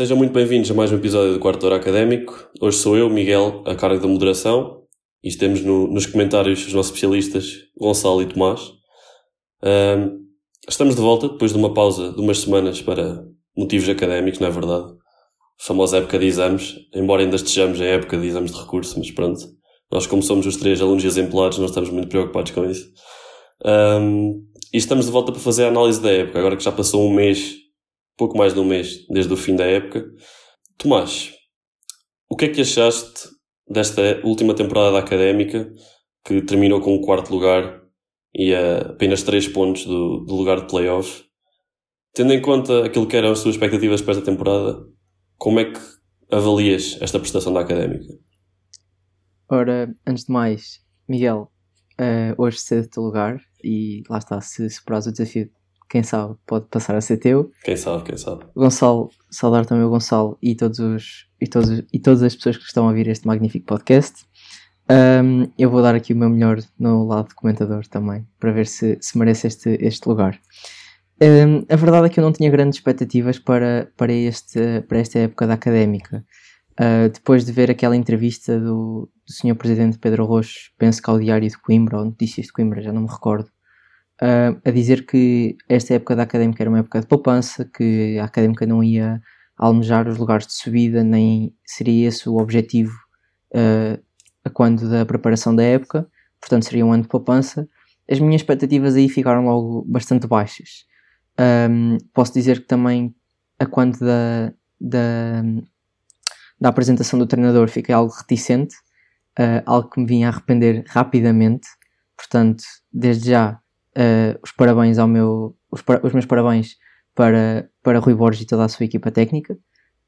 Sejam muito bem-vindos a mais um episódio do Quarto Hora Académico. Hoje sou eu, Miguel, a cargo da moderação, e temos no, nos comentários os nossos especialistas, Gonçalo e Tomás. Um, estamos de volta depois de uma pausa de umas semanas para motivos académicos, não é verdade? A famosa época de exames, embora ainda estejamos em época de exames de recurso, mas pronto. Nós, como somos os três alunos exemplares, não estamos muito preocupados com isso. Um, e estamos de volta para fazer a análise da época, agora que já passou um mês pouco mais de um mês desde o fim da época. Tomás, o que é que achaste desta última temporada académica que terminou com o quarto lugar e a apenas 3 pontos do, do lugar de playoff? Tendo em conta aquilo que eram as suas expectativas para esta temporada, como é que avalias esta prestação da académica? Ora, antes de mais, Miguel, uh, hoje cedo teu lugar e lá está, se superares o desafio quem sabe pode passar a ser teu. Quem sabe, quem sabe. Gonçalo, saudar também o Gonçalo e, todos os, e, todos, e todas as pessoas que estão a ouvir este magnífico podcast. Um, eu vou dar aqui o meu melhor no lado de comentador também, para ver se, se merece este, este lugar. Um, a verdade é que eu não tinha grandes expectativas para, para, este, para esta época da académica. Uh, depois de ver aquela entrevista do, do Sr. Presidente Pedro Rocha, penso que ao Diário de Coimbra, ou Notícias de Coimbra, já não me recordo, uh, a dizer que esta época da académica era uma época de poupança, que a académica não ia almejar os lugares de subida, nem seria esse o objetivo uh, a quando da preparação da época, portanto seria um ano de poupança. As minhas expectativas aí ficaram logo bastante baixas. Um, posso dizer que também a quando da, da, da apresentação do treinador fiquei algo reticente, uh, algo que me vinha a arrepender rapidamente. Portanto, desde já uh, os parabéns ao meu, os, os, meus parabéns para, para Rui Borges e toda a sua equipa técnica.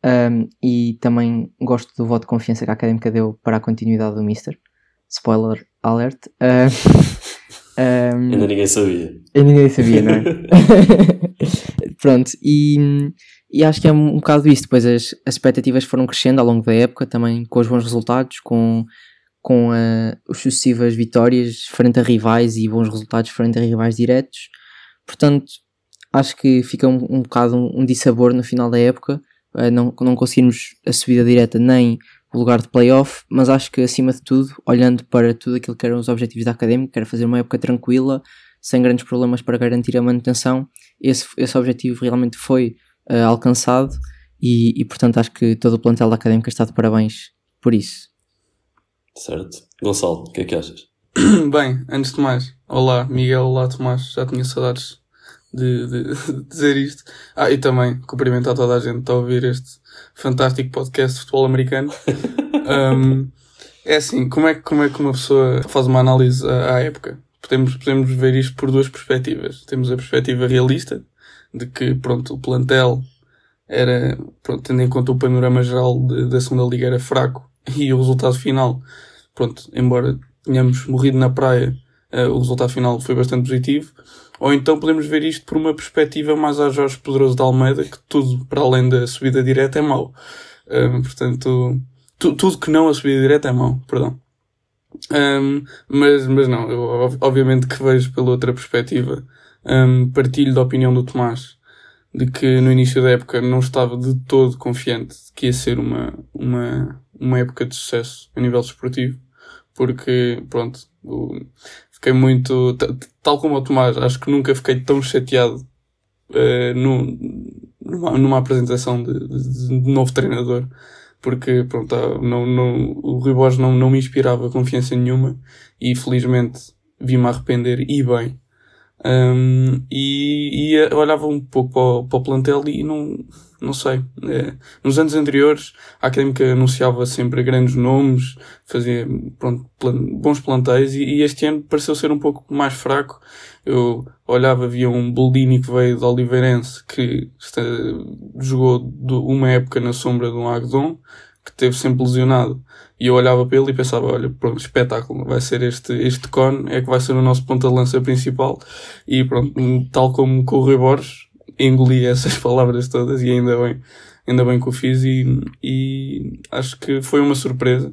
Um, e também gosto do voto de confiança que a Académica deu para a continuidade do Mister. Spoiler alert. Uh, um, ainda ninguém sabia. Ainda ninguém sabia, não é? Pronto, e, e acho que é um, bocado isso. Depois as, as expectativas foram crescendo ao longo da época, também com os bons resultados, com com as sucessivas vitórias frente a rivais e bons resultados frente a rivais diretos. Portanto, acho que fica um, um bocado um, um dissabor no final da época, uh, não, não conseguirmos a subida direta nem o lugar de playoff, mas acho que acima de tudo, olhando para tudo aquilo que eram os objetivos da Académica, que era fazer uma época tranquila, sem grandes problemas para garantir a manutenção, esse, esse objetivo realmente foi uh, alcançado e, e, portanto acho que todo o plantel da Académica está de parabéns por isso. Certo. Gonçalo, o que é que achas? Bem, antes de mais, olá Miguel, olá Tomás, já tinha saudades de, de, de, dizer isto. Ah, e também cumprimentar toda a gente a ouvir este fantástico podcast de futebol americano. um, é assim, como é, como é que uma pessoa faz uma análise à, à época? Podemos, podemos ver isto por duas perspectivas. Temos a perspectiva realista, de que, pronto, o plantel era, pronto, tendo em conta o panorama geral da segunda liga era fraco e o resultado final, pronto, embora tenhamos morrido na praia, uh, o resultado final foi bastante positivo. Ou então podemos ver isto por uma perspectiva mais a Jorge Poderoso de Almeida, que tudo para além da subida direta é mau. Portanto, tu, tudo que não a subida direta é mau, perdão. Um, mas, mas não, eu obviamente que vejo pela outra perspectiva. Um, partilho da opinião do Tomás de que no início da época não estava de todo confiante de que ia ser uma, uma, uma época de sucesso a nível desportivo, porque, pronto, fiquei muito, tal como o Tomás, acho que nunca fiquei tão chateado uh, no, numa, numa apresentação de, de, de, novo treinador, porque, pronto, ah, não, não, o Rui Borges não, não me inspirava confiança nenhuma e felizmente vi-me arrepender e bem. Um, e, e olhava um pouco para o, para o plantel e não, não sei. É, nos anos anteriores, a Académica anunciava sempre grandes nomes, fazia pronto, plan, bons plantéis e, e, este ano pareceu ser um pouco mais fraco. Eu olhava, havia um Boldini que veio de Oliveirense que está, jogou uma época na sombra de um Agdon, que teve sempre lesionado. E eu olhava para ele e pensava, olha, pronto, espetáculo, vai ser este, este cone, é que vai ser o nosso ponta de lança principal. E pronto, tal como com o Rui Borges, engoli essas palavras todas e ainda bem, ainda bem que o fiz e, e acho que foi uma surpresa.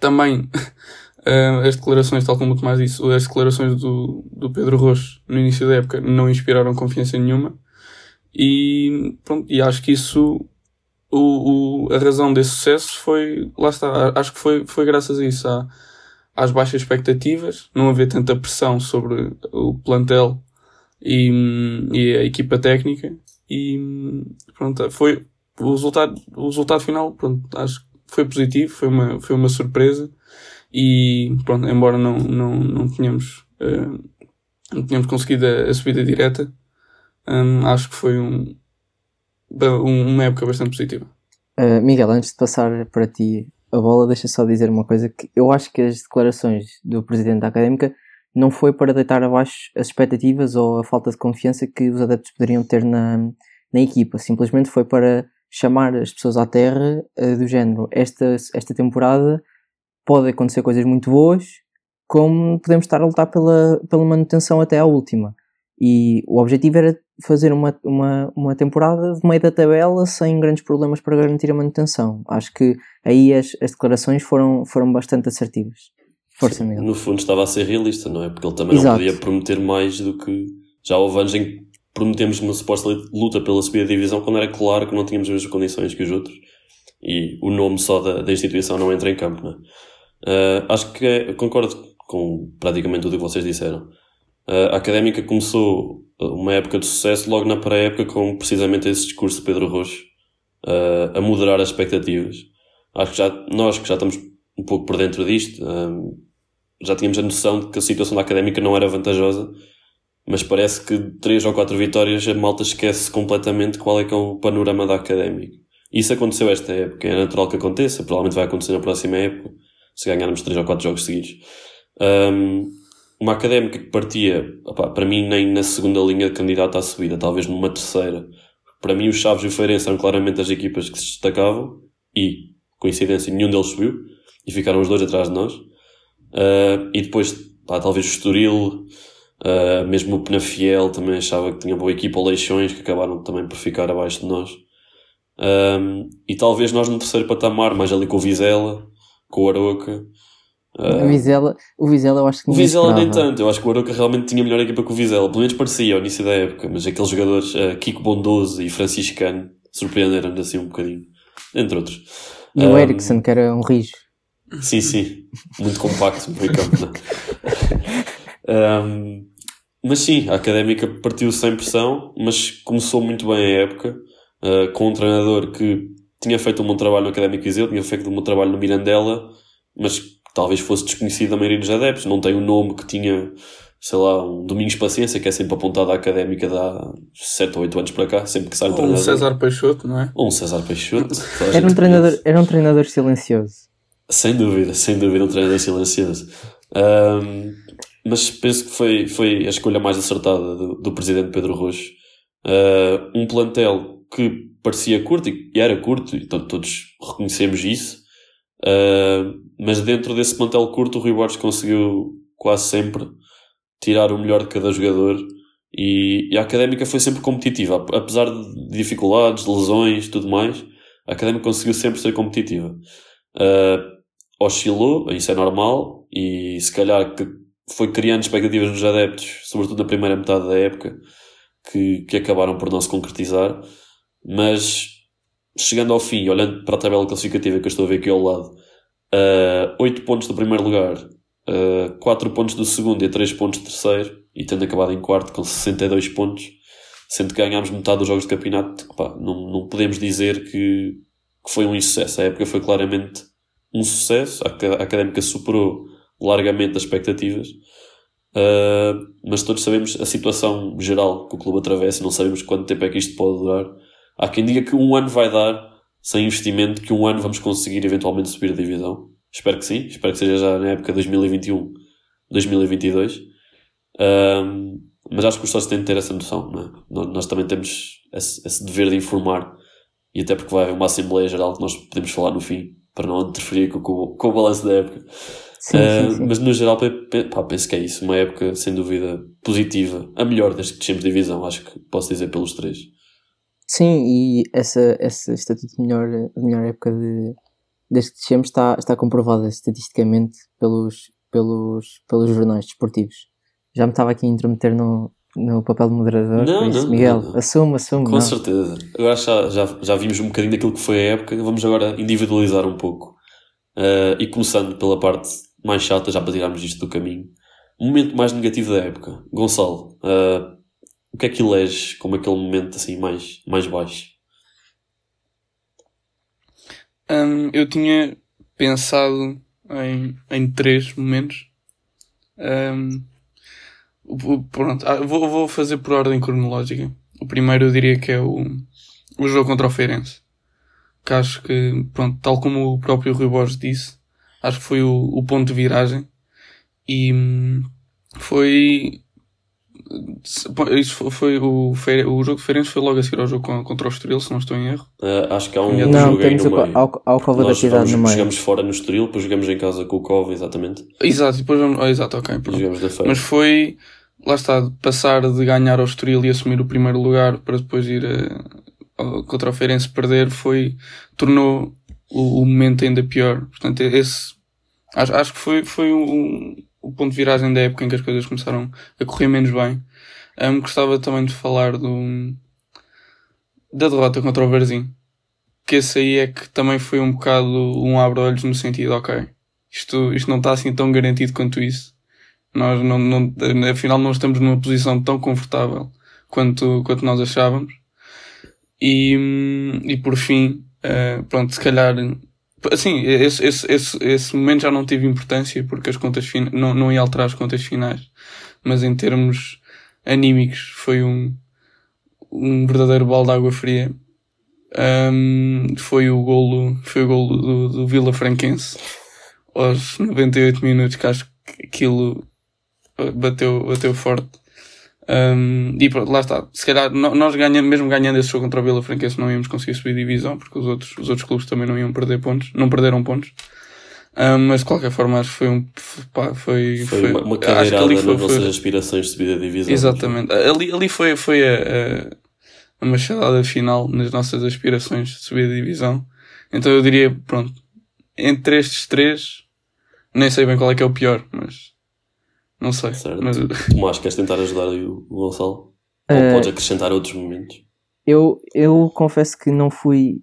Também, uh, as declarações, tal como o Tomás disse, as declarações do, do Pedro Rocha no início da época não inspiraram confiança nenhuma. E pronto, e acho que isso o, o, a razão desse sucesso foi, lá está, acho que foi, foi graças a isso, à, às baixas expectativas, não haver tanta pressão sobre o plantel e, e a equipa técnica e pronto, foi o resultado, o resultado final, pronto, acho que foi positivo, foi uma, foi uma surpresa e pronto, embora não, não, não tenhamos, uh, não tenhamos conseguido a, a subida direta, um, acho que foi um, uma época bastante positiva. Uh, Miguel, antes de passar para ti a bola, deixa só dizer uma coisa que eu acho que as declarações do presidente da académica não foi para deitar abaixo as expectativas ou a falta de confiança que os adeptos poderiam ter na, na equipa, simplesmente foi para chamar as pessoas à terra uh, do género. Esta, esta temporada pode acontecer coisas muito boas, como podemos estar a lutar pela, pela manutenção até à última. E o objetivo era fazer uma, uma, uma temporada de meio da tabela sem grandes problemas para garantir a manutenção. Acho que aí as, as declarações foram, foram bastante assertivas. Força, Miguel. No fundo estava a ser realista, não é? Porque ele também Exato. não podia prometer mais do que. Já houve anos em que prometemos uma suposta luta pela subida de divisão quando era claro que não tínhamos as mesmas condições que os outros. E o nome só da, da instituição não entra em campo, não é? Uh, acho que é, concordo com praticamente tudo o que vocês disseram. Uh, a académica começou uma época de sucesso logo na pré-época com precisamente esse discurso de Pedro Rocha uh, a moderar as expectativas. Acho que já, nós que já estamos um pouco por dentro disto, uh, já tínhamos a noção de que a situação da académica não era vantajosa, mas parece que três ou quatro vitórias a malta esquece completamente qual é que é o panorama da académica. Isso aconteceu esta época, é natural que aconteça, provavelmente vai acontecer na próxima época, se ganharmos três ou quatro jogos seguidos. Um, uma académica que partia, para mim, nem na segunda linha de candidato à subida, talvez numa terceira. Para mim, os Chaves e o Feirense eram claramente as equipas que se destacavam e, coincidência, nenhum deles subiu e ficaram os dois atrás de nós. Uh, e depois, pá, talvez o Estoril, uh, mesmo o Penafiel também achava que tinha boa equipa, ou Leixões, que acabaram também por ficar abaixo de nós. Um, e talvez nós no terceiro patamar, mais ali com o Vizela, com o Aroca, Uh, o, Vizela, o Vizela eu acho que O Vizela nem tanto, eu acho que o Aroca realmente tinha melhor equipa que o Vizela, pelo menos parecia ao início da época, mas aqueles jogadores, uh, Kiko Bondoso e Franciscano, surpreenderam-nos assim um bocadinho, entre outros. E um, o Ericsson, que era um rijo. Sim, sim, muito compacto meio campo. um, mas sim, a académica partiu sem pressão, mas começou muito bem a época, uh, com um treinador que tinha feito um bom trabalho no Académico Viseu, tinha feito um bom trabalho no Mirandela, mas talvez fosse desconhecido da maioria dos adeptos, não tem o nome que tinha, sei lá, um Domingos Paciência, que é sempre apontado à académica de há 7 ou 8 anos para cá, sempre que sai um Ou treinador. um César Peixoto, não é? Ou um César Peixoto. era, um treinador, era um treinador silencioso. Sem dúvida, sem dúvida, um treinador silencioso. Um, mas penso que foi, foi a escolha mais acertada do, do presidente Pedro Rocha. Uh, um plantel que parecia curto, e era curto, e todos reconhecemos isso, Uh, mas dentro desse plantel curto, o Rui Borges conseguiu quase sempre tirar o melhor de cada jogador e, e, a académica foi sempre competitiva, apesar de dificuldades, de lesões tudo mais. A académica conseguiu sempre ser competitiva. Uh, oscilou, isso é normal, e se calhar que foi criando expectativas nos adeptos, sobretudo na primeira metade da época, que, que acabaram por não se concretizar. Mas chegando ao fim, olhando para a tabela classificativa que eu estou a ver aqui ao lado, uh, 8 pontos do primeiro lugar, uh, 4 pontos do segundo e 3 pontos do terceiro, e tendo acabado em quarto com 62 pontos, sendo que ganhámos metade dos jogos de campeonato, não, não podemos dizer que, que foi um insucesso. A época foi claramente um sucesso, a académica superou largamente as expectativas. Uh, mas todos sabemos a situação geral que o clube atravessa, não sabemos quanto tempo é que isto pode durar Há quem diga que um ano vai dar, sem investimento, que um ano vamos conseguir eventualmente subir a divisão. Espero que sim. Espero que seja já na época 2021, 2022. Um, mas acho que os sócios têm de ter essa noção. É? Nós também temos esse, esse, dever de informar. E até porque vai haver uma Assembleia Geral que nós podemos falar no fim, para não interferir com, com, com o balanço da época. Sim, uh, sim, sim. Mas no geral, pá, penso que é isso. Uma época, sem dúvida, positiva. A melhor desde que descemos de divisão, acho que posso dizer pelos três. Sim, e essa, essa estatuto de melhor, melhor época de, desde que descemos está, está comprovada estatisticamente pelos, pelos, pelos jornais desportivos. Já me estava aqui a intrometer no, no papel de moderador. Não, isso, não, Miguel, não. assume, assume. Com não. certeza. Agora já, já, já vimos um bocadinho daquilo que foi a época, vamos agora individualizar um pouco. Ah, e começando pela parte mais chata, já para tirarmos isto do caminho. O momento mais negativo da época. Gonçalo, ah, o que é que eleges como aquele momento assim mais, mais baixo? Hum, eu tinha pensado em, em três momentos. O- pronto, ah, vou, vou fazer por ordem cronológica. O primeiro eu diria que é o, o jogo contra o Feirense. Que acho que, pronto, tal como o próprio Rui Borges disse, acho que foi o, o ponto de viragem. E hum, foi. Isso foi, o, o jogo de Feirense foi logo a seguir ao jogo con- contra o Estoril, se não estou em erro. Ah, acho que há um Não, jogo aí no o, meio. ao, ao Cova da Nós Piedade vamos- no meio. jogamos fora no Estoril, depois jogamos em casa com o Cova, exatamente. Exato, depois vamos. oh, exato, ok. Jogamos da feira. Mas foi, lá está, passar de ganhar ao Estoril e assumir o primeiro lugar para depois ir eh, ao- contra o Feirense perder, foi, tornou o, o momento ainda pior. Portanto, esse, acho, acho que foi, foi o, o ponto de viragem da época em que as coisas começaram a correr menos bem. Ahm, gostava também de falar do, da derrota contra o Varzim. Que esse aí é que também foi um bocado um abre-olhos no sentido, ok, isto, isto não está assim tão garantido quanto isso. Nós não, não, afinal não estamos numa posição tão confortável quanto, quanto nós achávamos. E, e por fim, eh, pronto, se calhar, assim, esse, esse, esse, esse momento já não tive importância porque as contas fin não, não ia alterar as contas finais. Mas em termos anímicos foi um, um verdadeiro balde de água fria. Hum, foi o golo, foi o golo do, do Vila Franquense aos 98 minutos, que acho que aquilo bateu, bateu forte. Um, e pronto, lá está. Se calhar, nós ganhando, mesmo ganhando esse jogo contra o Vila Franquense, não íamos conseguir subir divisão, porque os outros, os outros clubes também não iam perder pontos, não perderam pontos. Um, mas de qualquer forma, acho que foi um, pá, foi, Foi, uma, uma acho que ali nas foi, nossas foi, aspirações de subida de divisão. Exatamente. Ali, ali foi, foi a, a, a machadada final nas nossas aspirações de subir a divisão. Então eu diria, pronto, entre estes três, nem sei bem qual é que é o pior, mas não sei. Certo. Mas, Tomás, queres tentar ajudar o Gonçalo? Ou Eh, podes acrescentar outros momentos? Eu, eu confesso que não fui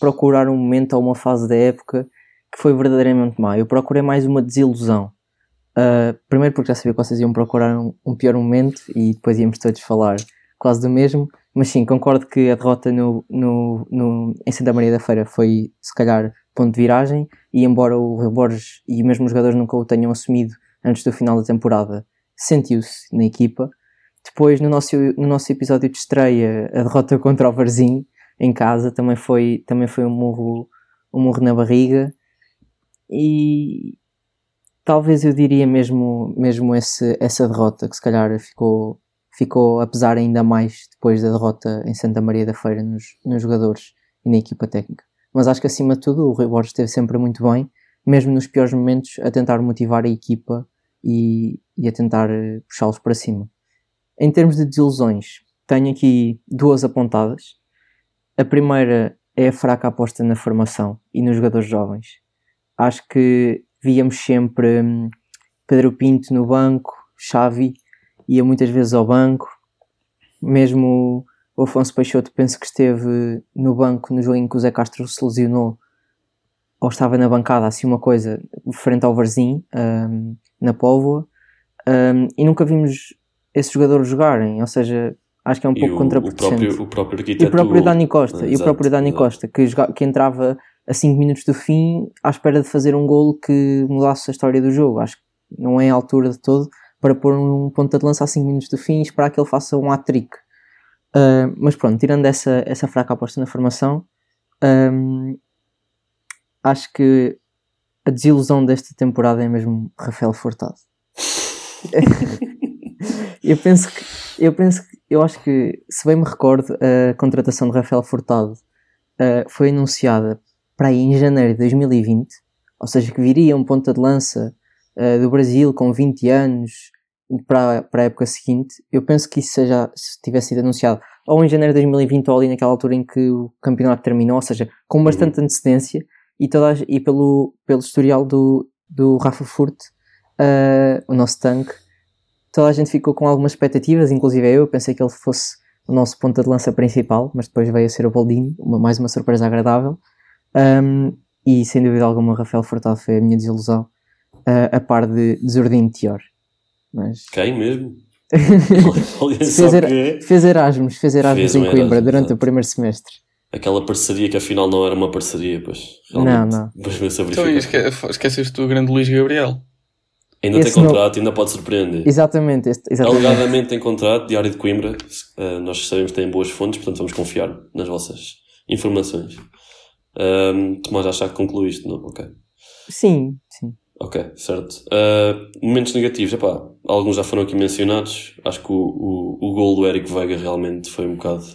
procurar um momento ou uma fase da época que foi verdadeiramente má. Eu procurei mais uma desilusão. Uh, primeiro porque já sabia que vocês iam procurar um, um pior momento e depois íamos todos falar quase do mesmo. Mas sim, concordo que a derrota no, no, no, em Santa Maria da Feira foi se calhar ponto de viragem e embora o Borges e mesmo os jogadores nunca o tenham assumido antes do final da temporada, sentiu-se na equipa. Depois, no nosso, no nosso episódio de estreia, a derrota contra o Varzim em casa também foi, também foi um, murro, um murro na barriga. E talvez eu diria mesmo, mesmo esse, essa derrota, que se calhar ficou, ficou a pesar ainda mais depois da derrota em Santa Maria da Feira nos, nos jogadores e na equipa técnica. Mas acho que acima de tudo o Rui Borges esteve sempre muito bem, mesmo nos piores momentos, a tentar motivar a equipa e, e a tentar eh, puxá-los para cima. Em termos de desilusões, tenho aqui duas apontadas. A primeira é a fraca aposta na formação e nos jogadores jovens. Acho que víamos sempre hum, Pedro Pinto no banco, Xavi ia muitas vezes ao banco, mesmo o Afonso Peixoto penso que esteve no banco no jogo em que o Zé Castro se lesionou ou estava na bancada, assim uma coisa, frente ao Varzim, hum, na Póvoa, hum, e nunca vimos esses jogadores jogarem, ou seja, acho que é um E pouco o, o contraproducente. próprio, o próprio E o próprio Dani Costa, e o próprio Dani exato. Costa, que, joga- que entrava a 5 minutos do fim à espera de fazer um golo que mudasse a história do jogo. Acho que não é a altura de todo para pôr um ponta de lança a 5 minutos do fim e esperar que ele faça um hat-trick. Ah, mas pronto, tirando essa, essa fraca aposta na formação, ahm, acho que a desilusão desta temporada é mesmo Rafael Furtado. eu penso que eu penso que eu acho que se bem me recordo a contratação de Rafael Furtado ah, foi anunciada para aí em janeiro de 2020 ou seja que viria um ponta de lança ah, do Brasil com 20 anos para, para a época seguinte eu penso que isso seja, se tivesse sido anunciado ou em janeiro de 2020 ou ali naquela altura em que o campeonato terminou ou seja com bastante antecedência e, toda a- e pelo, pelo historial do, do Rafa Furt ah, o nosso tanque toda a gente ficou com algumas expectativas, inclusive eu, pensei que ele fosse o nosso ponta de lança principal, mas depois veio a ser o Boldini, uma, mais uma surpresa agradável. Um, e sem dúvida alguma, Rafael Furtado foi a minha desilusão, uh, a par de Desordino Tior. Mas... Quem mesmo? fez, era, fez Erasmus, fez Erasmus fez em Coimbra Erasmus, durante o primeiro semestre. Aquela parceria que afinal não era uma parceria, pois. Não, não. Depois veio-se a Então, esque esqueceste o grande Luís Gabriel. Ainda esse tem contrato, não... ainda pode surpreender. Exatamente, este, exatamente. Alegadamente tem contrato, Diário de Coimbra. Uh, nós sabemos que têm boas fontes, portanto vamos confiar nas vossas informações. Um, Tomás, já que concluíste, não? Ok. Sim, sim. Ok, certo. Uh, momentos negativos, epá, alguns já foram aqui mencionados. Acho que o, o, o gol do Eric Veiga realmente foi um bocado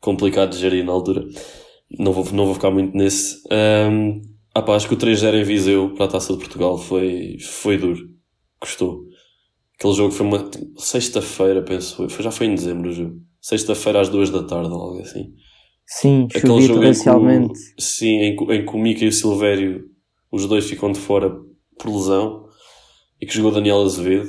complicado de gerir na altura. Não vou, não vou ficar muito nesse. Um, ah pá, acho que o 3-0 em Viseu para a Taça de Portugal foi, foi duro. Gostou. Aquele jogo foi uma sexta-feira, penso foi, já foi em dezembro o jogo. Sexta-feira às duas da tarde, algo assim. Sim, Aquele jogo torrencialmente. Em que, sim, em, em que o Mica e o Silvério, os dois ficam de fora por lesão, e que jogou Daniel Azevedo.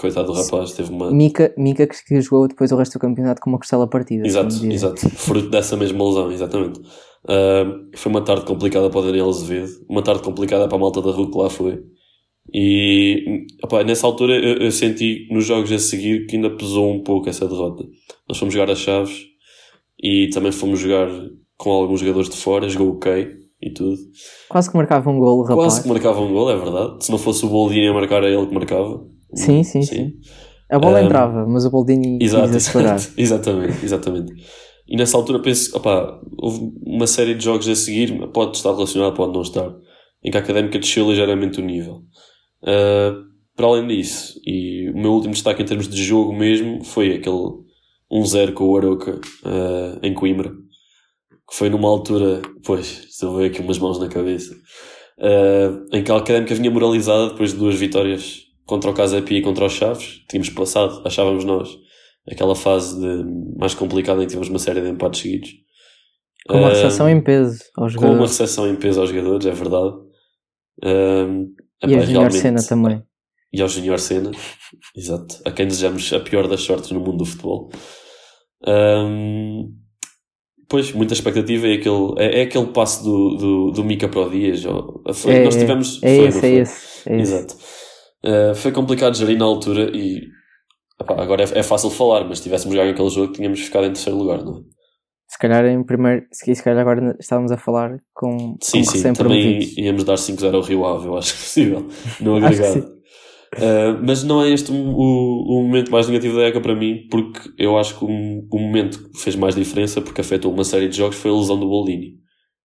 Coitado do rapaz, teve uma. Mica, Mica que jogou depois o resto do campeonato com uma costela partida. Exato, exato. Fruto dessa mesma lesão, exatamente. Uh, foi uma tarde complicada para o Daniel Azevedo, uma tarde complicada para a malta da rua que lá foi. E opa, nessa altura eu, eu, senti nos jogos a seguir que ainda pesou um pouco essa derrota. Nós fomos jogar as chaves e também fomos jogar com alguns jogadores de fora, jogou o Kay e tudo. Quase que marcava um gol, rapaz. Quase que marcava um gol, é verdade. Se não fosse o Boldini a marcar, era ele que marcava. Sim, sim, sim. sim. A bola um, entrava, mas o Boldini exato, exato, exatamente, exatamente. E nessa altura penso, opá, houve uma série de jogos a seguir, pode estar relacionado, pode não estar, em que a académica desceu ligeiramente o nível. Uh, para além disso, e o meu último destaque em termos de jogo mesmo foi aquele 1-0 com o Aroca uh, em Coimbra, que foi numa altura, pois, estou a ver aqui umas mãos na cabeça, uh, em que a académica vinha moralizada depois de duas vitórias contra o Casa Pia e contra os Chaves. Tínhamos passado, achávamos nós, aquela fase de, mais complicada em que tivemos uma série de empates seguidos. Com uma recepção em peso aos jogadores. Com uma recepção em peso aos jogadores, é verdade. Um, e ao Junior Senna também. E ao Junior Senna, exato. A quem desejamos a pior das sortes no mundo do futebol. Um, pois, muita expectativa é aquele, é, é aquele passo do, do, do Mica para o Dias. Foi, é, nós tivemos. É, foi, esse, é, esse, é Exato. Uh, foi complicado gerir na altura e Epá, agora é, é, fácil falar, mas se tivéssemos ganho aquele jogo tínhamos ficado em terceiro lugar, não é? Se calhar em primeiro, se calhar agora estávamos a falar com Sim, com sim, também íamos dar 5-0 ao Rio Ave, eu acho possível, no agregado. uh, mas não é este o, o, momento mais negativo da ECA para mim, porque eu acho que o, o momento que fez mais diferença, porque afetou uma série de jogos, foi a lesão do Boldini.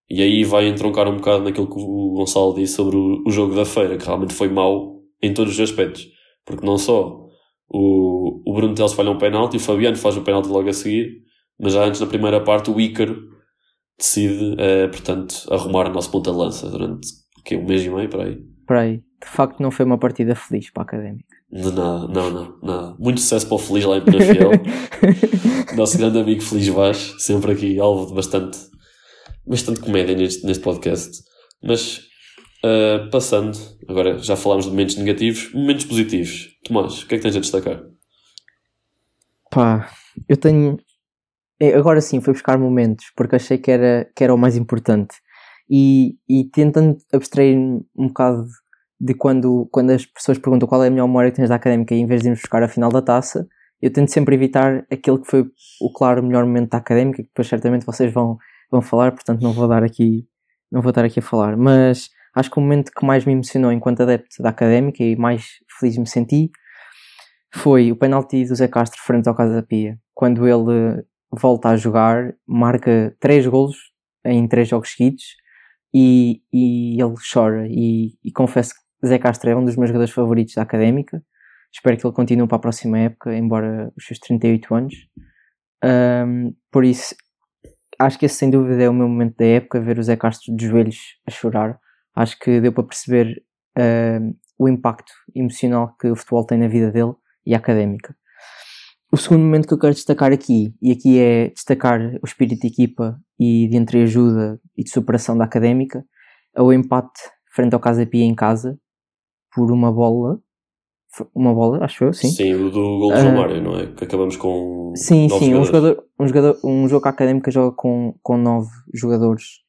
E aí vai entroncar um bocado naquilo que o Gonçalo disse sobre o, o jogo da feira, que realmente foi mau em todos os aspectos. Porque não só o, o Bruno Teles falha um penalti, o Fabiano faz o penalti logo a seguir, mas já antes na primeira parte o Ícaro decide, eh, portanto, arrumar o nosso ponta de lança durante que, um mês e meio, por aí. Por aí. De facto não foi uma partida feliz para a Académica. De nada, não, não, nada. Muito sucesso para o Feliz lá em Penafiel. Nosso grande amigo Feliz Vaz, sempre aqui alvo de bastante, bastante comédia neste, neste podcast. Mas Uh, passando, agora já falámos de momentos negativos, momentos positivos. Tomás, o que é que tens a destacar? Pá, eu tenho. É, agora sim, fui buscar momentos, porque achei que era, que era o mais importante. E, e tentando abstrair-me um bocado de quando, quando as pessoas perguntam qual é a melhor memória que tens da académica e em vez de irmos buscar a final da taça, eu tento sempre evitar aquele que foi o claro melhor momento da académica, que depois certamente vocês vão, vão falar, portanto não vou dar aqui, não vou estar aqui a falar. Mas acho que o momento que mais me emocionou enquanto adepto da académica e mais feliz me senti foi o penalti do Zé Castro frente ao Casa Pia. Quando ele volta a jogar, marca três golos em três jogos seguidos e, e ele chora. E, e confesso que Zé Castro é um dos meus jogadores favoritos da académica. Espero que ele continue para a próxima época, embora os seus 38 anos. Um, por isso, acho que esse sem dúvida é o meu momento da época, ver o Zé Castro de joelhos a chorar acho que deu para perceber uh, o impacto emocional que o futebol tem na vida dele e académica. O segundo momento que eu quero destacar aqui, e aqui é destacar o espírito de equipa e de entreajuda e de superação da académica, é o empate frente ao Casa Pia em casa por uma bola uma bola, acho eu, sim. Sim, o do gol do João Mário, não é? Que acabamos com. Sim, sim, um jogadores. jogador, um jogador, um jogo académico joga com, com nove jogadores.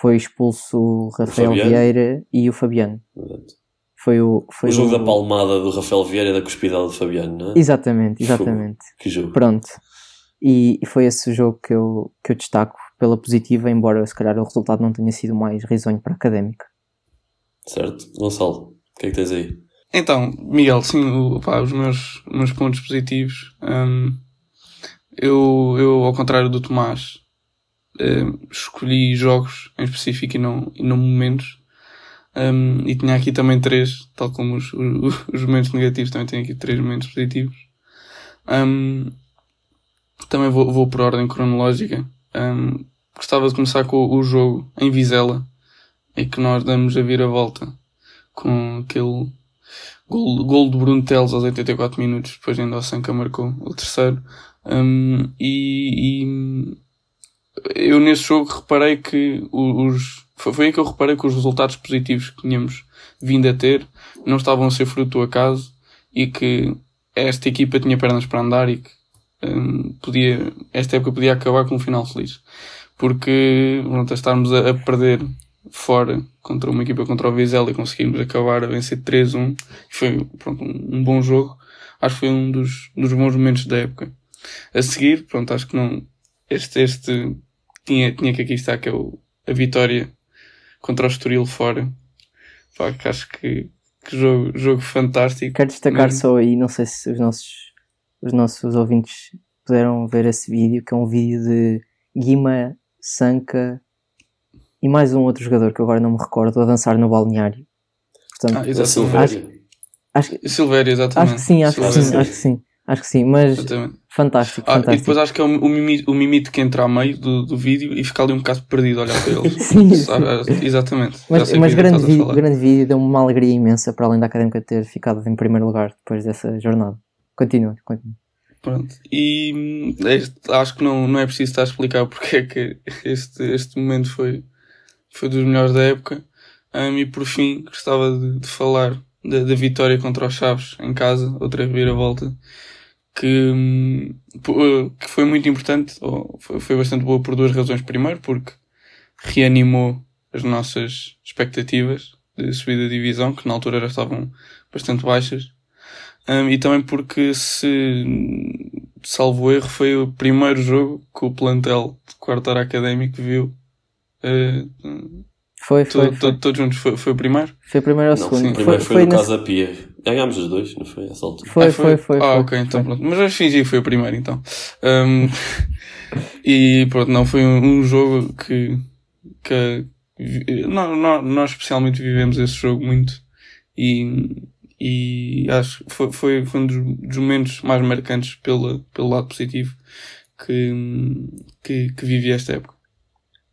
Foi expulso o Rafael Fabiano. Vieira e o Fabiano. Exato. Foi o, foi O jogo da palmada do Rafael Vieira e da cuspidade do Fabiano, não é? Exatamente, exatamente. Que jogo. Pronto. E, e foi esse o jogo que eu, que eu destaco pela positiva, embora se calhar o resultado não tenha sido mais risonho para a académica. Certo? Gonçalo, o que é que tens aí? Então, Miguel, sim, o- pá, os meus, meus pontos positivos. hum, eu, eu, ao contrário do Tomás, hum, escolhi jogos em específico e não, e não momentos. Hum, e tinha aqui também três, tal como os, os, os momentos negativos, também tenho aqui três momentos positivos. Hum, também vou, vou por ordem cronológica. Hum, gostava de começar com o jogo em Vizela, em que nós damos a vira-volta com aquele Gol, gol de Bruno Teles aos 84 minutos, depois ainda o Sanca marcou o terceiro. Um, e eu nesse jogo reparei que os. Foi, aí que eu reparei que os resultados positivos que tínhamos vindo a ter não estavam a ser fruto do acaso e que esta equipa tinha pernas para andar e que um, podia, esta época podia acabar com um final feliz. Porque pronto, a estarmos a, a perder fora contra uma equipa contra o Vizela e conseguimos acabar a vencer 3-1 foi pronto, um, um bom jogo. Acho que foi um dos, dos bons momentos da época. A seguir, pronto, acho que não. Este, este tinha, tinha que aqui estar, que é o, a vitória contra o Estoril fora. Pá, que acho que, que jogo, jogo fantástico. Quero destacar Mesmo. só aí, não sei se os nossos, os nossos ouvintes puderam ver esse vídeo, que é um vídeo de Guima, Sanca e mais um outro jogador que agora não me recordo, a dançar no balneário. Portanto, Ah, Da exatamente. Silvéria. acho, que- Silvério, exatamente. acho que sim, acho que Silvério. sim, acho que sim, acho que sim, mas Exatamente. fantástico, Ah, e depois acho que é o, o, mimito, o mimito que entra a meio do, do vídeo e fica ali um bocado perdido a olhar para eles. Sim, Sabe? Exatamente. Já Mas, mas é que grande, vídeo, grande vídeo, deu-me uma alegria imensa para além da académica ter ficado em primeiro lugar depois dessa jornada. Continua, continua. Pronto. E hum, este- acho que não, não é preciso estar a explicar porque é que este, este momento foi, foi dos melhores da época. Hum, e por fim, gostava de, de falar da, da vitória contra os Chaves em casa, outra reviravolta, que, hum, eh, que foi muito importante, ou foi, foi bastante boa por duas razões. Primeiro, porque reanimou as nossas expectativas de subida de divisão, que na altura já estavam bastante baixas. Um, e também porque se salvo erro foi o primeiro jogo que o plantel de quarto académico viu uh, Foi, foi, to- foi. to- todos juntos foi, foi o primeiro Foi o primeiro ou o segundo? sim, primeiro foi, no nesse- Casa Pia. Ganhámos os dois, não foi? Essa altura. Foi, Ah, foi, foi. ah foi, ok então foi. pronto mas eu fingi que foi o primeiro então Um, e pronto não foi um, um jogo que, que vi- nó- nó- nós especialmente vivemos esse jogo muito e e acho que foi, foi, foi um dos, dos momentos mais marcantes pela, pelo lado positivo que, que, que vivi esta época.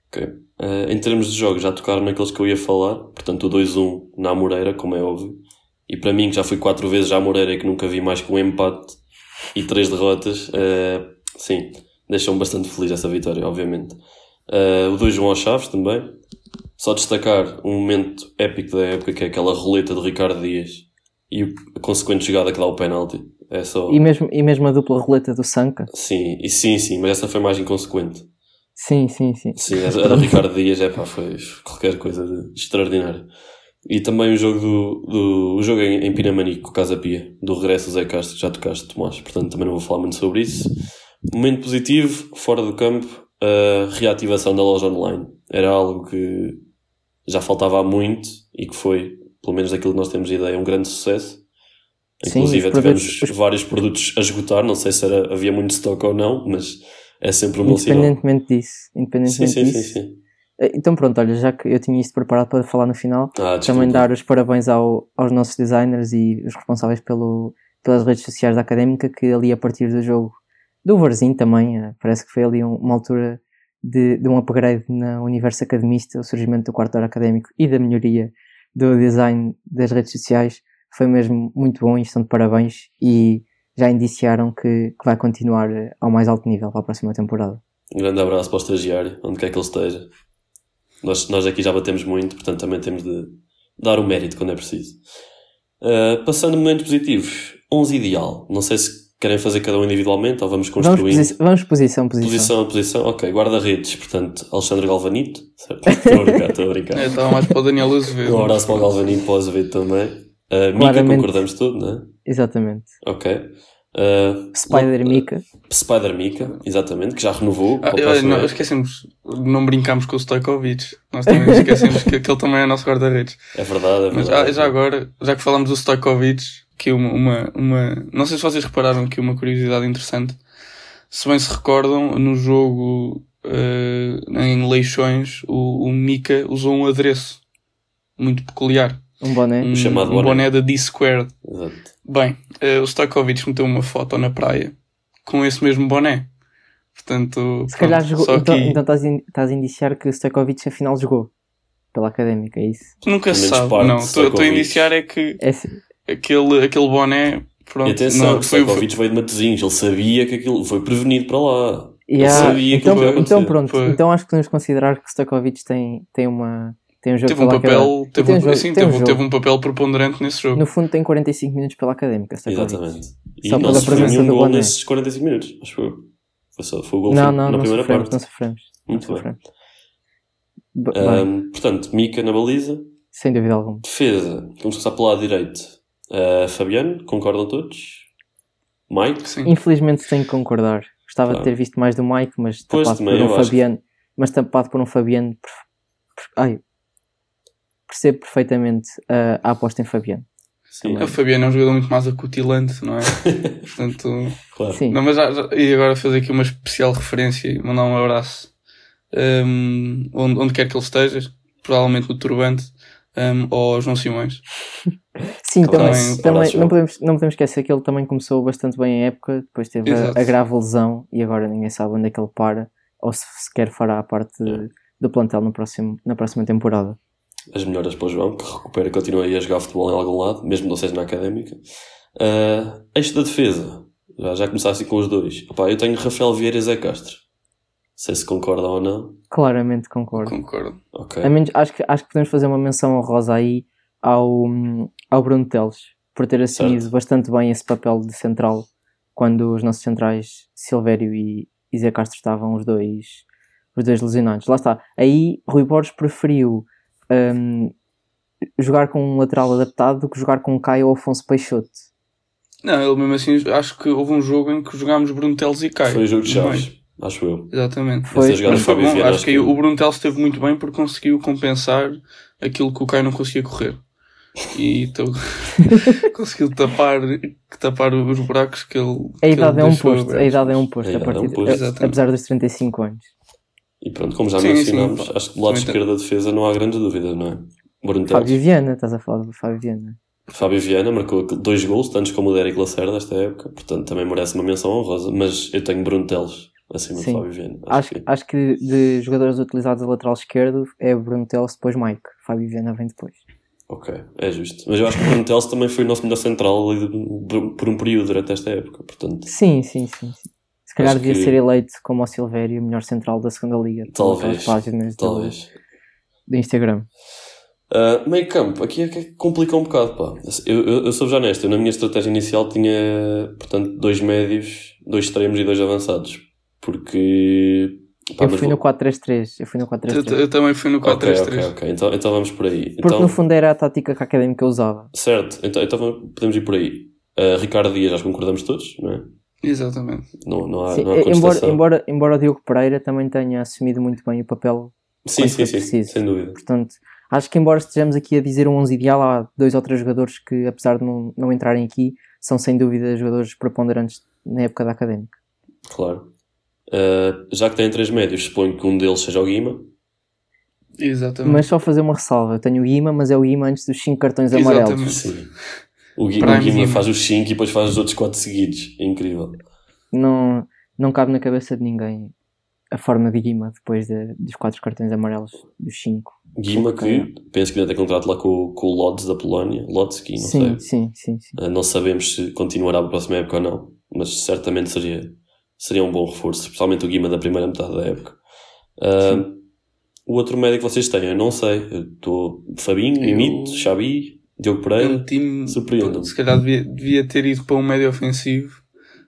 Ok. Eh, em termos de jogos, já tocaram naqueles que eu ia falar. Portanto, o 2-1 na Moreira, como é óbvio. E para mim, que já fui quatro vezes à Moreira e que nunca vi mais que um empate e três derrotas, eh, sim, deixam-me bastante feliz essa vitória, obviamente. Eh, o 2-1 aos Chaves também. Só destacar um momento épico da época, que é aquela roleta de Ricardo Dias e a consequente jogada que dá o penalti. É só... E mesmo, e mesmo a dupla roleta do Sanca? Sim, e sim, sim, mas essa foi mais inconsequente. Sim, sim, sim. Sim, a do Ricardo Dias é pá, foi qualquer coisa de extraordinário. E também o jogo do, do o jogo em, em Pinamanico, Casa Pia, do regresso do Zé Castro, que já tocaste, Tomás, portanto também não vou falar muito sobre isso. Momento positivo, fora do campo, a reativação da loja online. Era algo que já faltava há muito e que foi, pelo menos daquilo que nós temos ideia, um grande sucesso. Sim, Inclusive os tivemos produtos- os- vários produtos a esgotar, não sei se era, havia muito stock ou não, mas é sempre um bom sinal. Independentemente disso. Independentemente sim, sim, disso. sim. Eh, Então pronto, olha, já que eu tinha isto preparado para falar no final, Ah, também dar os parabéns ao, aos nossos designers e os responsáveis pelo, pelas redes sociais da Académica, que ali a partir do jogo do Varzinho também, eh, parece que foi ali um- uma altura de, de um upgrade no universo academista, o surgimento do quarto hora académico e da melhoria do design das redes sociais, foi mesmo muito bom e estão de parabéns e já indiciaram que, que vai continuar ao mais alto nível para a próxima temporada. Um grande abraço para o estagiário, onde quer que ele esteja. Nós, nós aqui já batemos muito, portanto também temos de dar o mérito quando é preciso. Uh, passando a momentos positivos, 11 ideal. Não sei se querem fazer cada um individualmente ou vamos Vamos, construindo. posi vamos posição, posição. Posição a posição, ok. Guarda-redes, portanto, Alexandre Galvanito. Certo? Estou a brincar, estou a brincar. É, estava mais para o Daniel Azevedo. Um abraço para o Galvanito, para o Azevedo também. Uh, Claramente. concordamos tudo, não é? Exatamente. Ok. Uh, Spider Mika. Spider Mika, exatamente, que já renovou. Ah, não, esquecemos, não brincamos com o Stojkovic. Nós também esquecemos que aquele também é nosso guarda-redes. É verdade, é Mas verdade. ah, já agora, já que falamos do Stojkovic, que uma, uma, uma. Não sei se vocês repararam que uma curiosidade interessante. Se bem se recordam, no jogo eh, em Leixões, o, o Mika usou um adereço muito peculiar. Um boné. Um, chamado um boné. boné da D-Squared. Exato. Bem, eh, o Stojkovic meteu uma foto na praia com esse mesmo boné. Portanto, Se calhar pronto, jogou. só Então, que então estás, a in- estás a indiciar que o Stojkovic afinal jogou pela académica, é isso? nunca se sabe. parte Não, estou a indiciar é que É sim. aquele, aquele boné. Pronto, E atenção, não, o foi, Stojkovic veio de Matosinhos, ele sabia que aquilo foi prevenido para lá. E Eu há- sabia que então, aquilo ia então acontecer. pronto, Foi. então acho que podemos considerar que o Stojkovic tem, tem, uma, tem um jogo teve um papel, teve, tem um, um jogo- sim, tem um teve, teve um papel preponderante nesse jogo. No fundo tem 45 minutos pela académica. Exatamente. E Só não pela sofreu presença nenhum do gol boné. nesses 45 minutos, acho eu. Foi, só, foi o gol Não, foi não, na não primeira sofremos, parte. não sofremos. Não Muito bem. sofremos. Ahm, portanto, Mika na baliza. sem dúvida alguma. Defesa. Vamos começar pelo lado direito. Ah, Fabiano, concordam todos? Mike? Sim. Infelizmente tenho que concordar. Gostava Claro. de ter visto mais do Mike, mas Pois, tapado também por um Fabiano. Mas tapado por um Fabiano. Ai, percebo perfeitamente a, a aposta em Fabiano. Sim, O Fabiano é um jogador muito mais acutilante, não é? Portanto, claro. Sim. não, mas já, já- e agora fazer aqui uma especial referência e mandar um abraço hum, onde, onde quer que ele esteja, provavelmente no Turbante, hum, ou ao João Simões. Sim, também, também abraço, não, podemos, não podemos esquecer que ele também começou bastante bem a época, depois teve Exato. a grave lesão e agora ninguém sabe onde é que ele para ou se sequer fará a parte É. do plantel no próximo, na próxima temporada. As melhoras para o João, que recupera e continua aí a jogar futebol em algum lado, mesmo não seja na académica. Ah, eixo da defesa. Já, já começar assim com os dois. Opá, eu tenho Rafael Vieira e Zé Castro. Não sei se concordam ou não. Claramente concordo. Concordo. Ok. A menos, acho, que, acho que podemos fazer uma menção honrosa aí ao, ao Bruno Teles, por ter assumido Certo. bastante bem esse papel de central quando os nossos centrais Silvério e, e Zé Castro estavam os dois, os dois lesionados. Lá está. Aí Rui Borges preferiu hum, jogar com um lateral adaptado do que jogar com Caio ou Afonso Peixoto. Não, ele mesmo assim, acho que houve um jogo em que jogámos Bruno Teles e Caio. Foi o jogo de. Chaves, acho eu. Exatamente. Foi. Mas foi bom, acho que aí o Bruno Teles esteve muito bem porque conseguiu compensar aquilo que o Caio não conseguia correr. E então, conseguiu tapar, tapar os buracos que ele. A que idade ele é um posto, a idade é um posto, A a idade é um partir, posto. a- apesar dos 35 anos. E pronto, como já Sim, mencionamos, sim. acho que do lado esquerdo da defesa não há grandes dúvidas, não é? Bruno. Fábio Viana, estás a falar do Fábio Viana. Fábio Viana marcou dois gols, tantos como o Derek Lacerda desta época, portanto também merece uma menção honrosa, mas eu tenho Bruno Teles acima de Sim. Fábio Viana. Acho, que- acho que de jogadores utilizados a lateral esquerdo é Bruno Teles, depois Mike. Fábio Viana vem depois. Ok, é justo. Mas eu acho que o Bruno Teles também foi o nosso melhor central ali de- por um período durante esta época, portanto, Sim, sim, sim. sim. Se calhar devia que- ser eleito como o Silvério, o melhor central da segunda liga. Talvez, páginas do, talvez. do Instagram. Uh, meio campo, aqui é que complica um bocado, pá. Eu, eu, eu sou já honesto, eu na minha estratégia inicial tinha, portanto, dois médios, dois extremos e dois avançados. Porque. pá, eu fui vou- no 4-3-3. Eu fui no Eu, 4-3-3. eu também fui no Ok, 4-3-3. ok, ok. Então, então vamos por aí. Porque então, no fundo era a tática que a académica usava. Certo, então, então podemos ir por aí. Uh, Ricardo Dias, acho que concordamos todos, não é? Exatamente. Não, não há, Sim, não há embora, embora, embora o Diogo Pereira também tenha assumido muito bem o papel. sim, sim, sim, preciso. sem dúvida. Portanto, acho que embora estejamos aqui a dizer um 11 ideal, há dois ou três jogadores que, apesar de não, não entrarem aqui, são sem dúvida jogadores preponderantes na época da académica. Claro. Uh, já que tem três médios, suponho que um deles seja o Guima. Exatamente. Mas só fazer uma ressalva: eu tenho o Guima, mas é o Guima antes dos 5 cartões amarelos. Exatamente. Sim. O, Gui, o Guima faz os 5 e depois faz os outros 4 seguidos. É incrível. Não, não cabe na cabeça de ninguém a forma de Guima depois de- dos 4 cartões amarelos dos 5. Guima, que penso que ainda tem contrato lá com, com o Lodz da Polónia. Lodzki, não Sim, sei. sim, sim, sim. Uh, não sabemos se continuará para a próxima época ou não, mas certamente seria, seria um bom reforço, especialmente o Guima da primeira metade da época. Uh, o outro médio que vocês têm, eu não sei. Eu Estou Fabinho, Eu- Mimito, Xabi, Diogo É Pereira, um time. surpreende-me. Se calhar devia, devia ter ido para um médio ofensivo,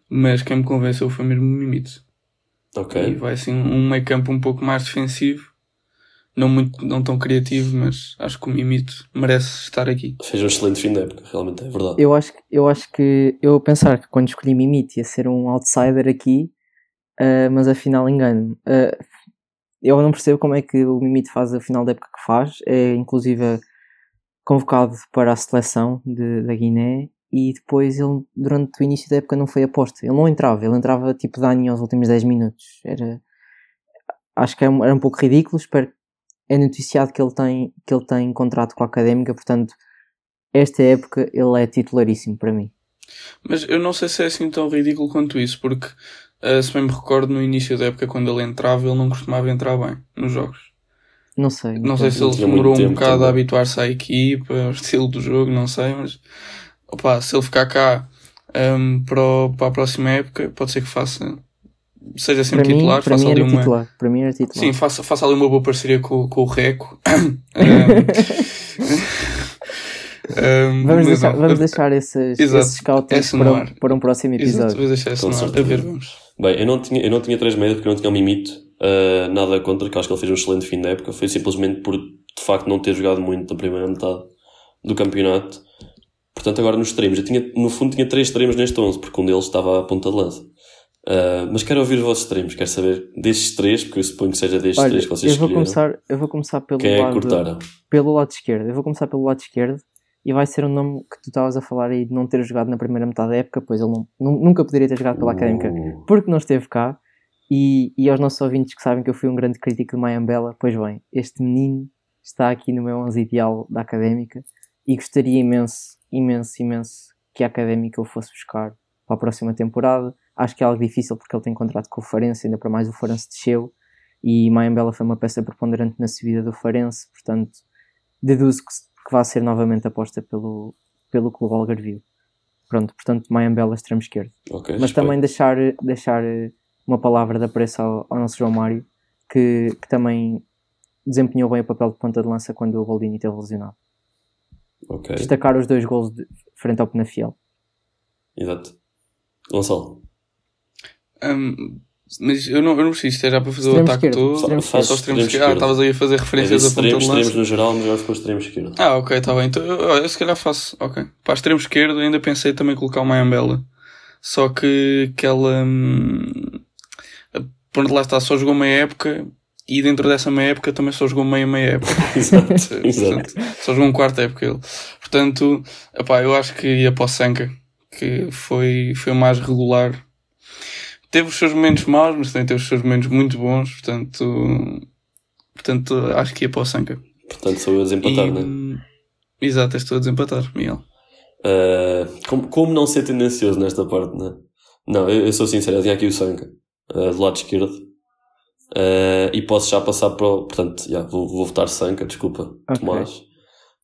mas quem me convenceu foi mesmo o Mimito. E Ok. vai assim um meio campo um pouco mais defensivo. Não, muito, não tão criativo, mas acho que o Mimito merece estar aqui. Fez um excelente fim de época, realmente é verdade. Eu acho, que- eu acho que eu a pensar que quando escolhi Mimite ia ser um outsider aqui, ah, mas afinal engano. Ah, eu não percebo como é que o Mimite faz a final da época que faz. É inclusive convocado para a seleção de, da Guiné e depois ele durante o início da época não foi aposta. Ele não entrava, ele entrava tipo Dani aos últimos 10 minutos. Era, acho que era, um- era um pouco ridículo. Espero é noticiado que ele tem que ele tem contrato com a Académica, portanto esta época ele é titularíssimo para mim. Mas eu não sei se é assim tão ridículo quanto isso, porque ah, se bem me recordo no início da época quando ele entrava, ele não costumava entrar bem nos jogos. Não sei. Não sei se ele demorou um bocado a também. habituar-se à equipa, ao estilo do jogo, não sei, mas opa, se ele ficar cá ahm, para, o- para a próxima época, pode ser que faça, seja sempre para mim, titular, para faça mim ali era uma. titular. Para mim era titular. Sim, faça, faça ali uma boa parceria com, com o Reco. Ahm, vamos mas deixar, não, vamos deixar esses, Exato. esses no para, um- ar. para um próximo Exato, episódio. vou deixar ar. A ver, vamos. Bem, eu não tinha, eu não tinha três médios porque eu não tinha o Mimito. Uh, nada contra, que acho que ele fez um excelente fim da época. Foi simplesmente por, de facto, não ter jogado muito na primeira metade do campeonato. Portanto, agora nos extremos. Eu tinha, no fundo, tinha três extremos neste 11, porque um deles estava à ponta de lança. Uh, mas quero ouvir os vossos extremos. Quero saber destes três, porque eu suponho que seja destes Olha, três que vocês eu vou, escolheram. começar, eu vou começar pelo Quem é lado, cortaram? pelo lado esquerdo. Eu vou começar pelo lado esquerdo e vai ser um nome que tu estavas a falar aí de não ter jogado na primeira metade da época, pois ele não- nu- nunca poderia ter jogado pela Académica Uh, porque não esteve cá. E, e aos nossos ouvintes que sabem que eu fui um grande crítico de Mayambela, pois bem, este menino está aqui no meu 11 ideal da Académica e gostaria imenso, imenso, imenso que a Académica o fosse buscar para a próxima temporada. Acho que é algo difícil porque ele tem contrato com o Farense, ainda para mais o Farense desceu e Mayambela foi uma peça preponderante na subida do Farense, portanto deduzo que, que vai ser novamente aposta pelo, pelo Clube Algarvio. Pronto, portanto Mayambela extremo esquerdo. ok, Mas respeito. também deixar, deixar uma palavra de apreço ao, ao nosso João Mário, que, que também desempenhou bem o papel de ponta de lança quando o Boldini esteve lesionado. Ok, Destacar os dois gols de frente ao Penafiel. exato. Gonçalo, Ahm, mas eu não, eu não preciso, isto é já para fazer Extremo o ataque esquerdo, todo. extremo Só esquerdo. extremo Extremo esquerdo. Ah, estavas aí a fazer referências a ponta extremos, de lança. extremos no geral, mas agora ficou extremo esquerdo. Ah, ok, está bem. Então, eu, eu se calhar faço. Ok. Para extremo esquerdo, ainda pensei também colocar o Mayambela. Só que aquela. Hum, pronto, lá está, só jogou meia época. E dentro dessa meia época também só jogou meia meia época. Exato, exato. Só jogou um quarto época ele. Portanto, epá, eu acho que ia para o Sanka, que foi, foi o mais regular. Teve os seus momentos maus, mas também teve os seus momentos muito bons. Portanto, portanto acho que ia para o Sanka. Portanto, sou eu a desempatar, E- né? Exato, estou a desempatar, Miguel. Uh, como, como não ser tendencioso nesta parte, né? Não, eu, eu sou sincero, eu tinha aqui o Sanka, uh, do lado esquerdo. Uh, e posso já passar para o. Portanto, já, vou, vou votar Sanka, desculpa, Ok. Tomás.